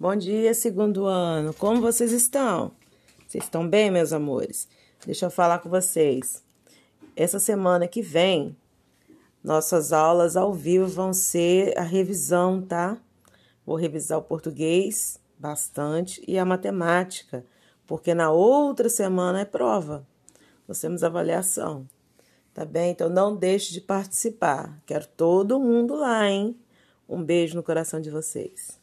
Bom dia, segundo ano. Como vocês estão? Vocês estão bem, meus amores? Deixa eu falar com vocês. Essa semana que vem, nossas aulas ao vivo vão ser a revisão, tá? Vou revisar o português bastante e a matemática, porque na outra semana é prova. Nós temos avaliação. Tá bem? Então não deixe de participar. Quero todo mundo lá, hein? Um beijo no coração de vocês.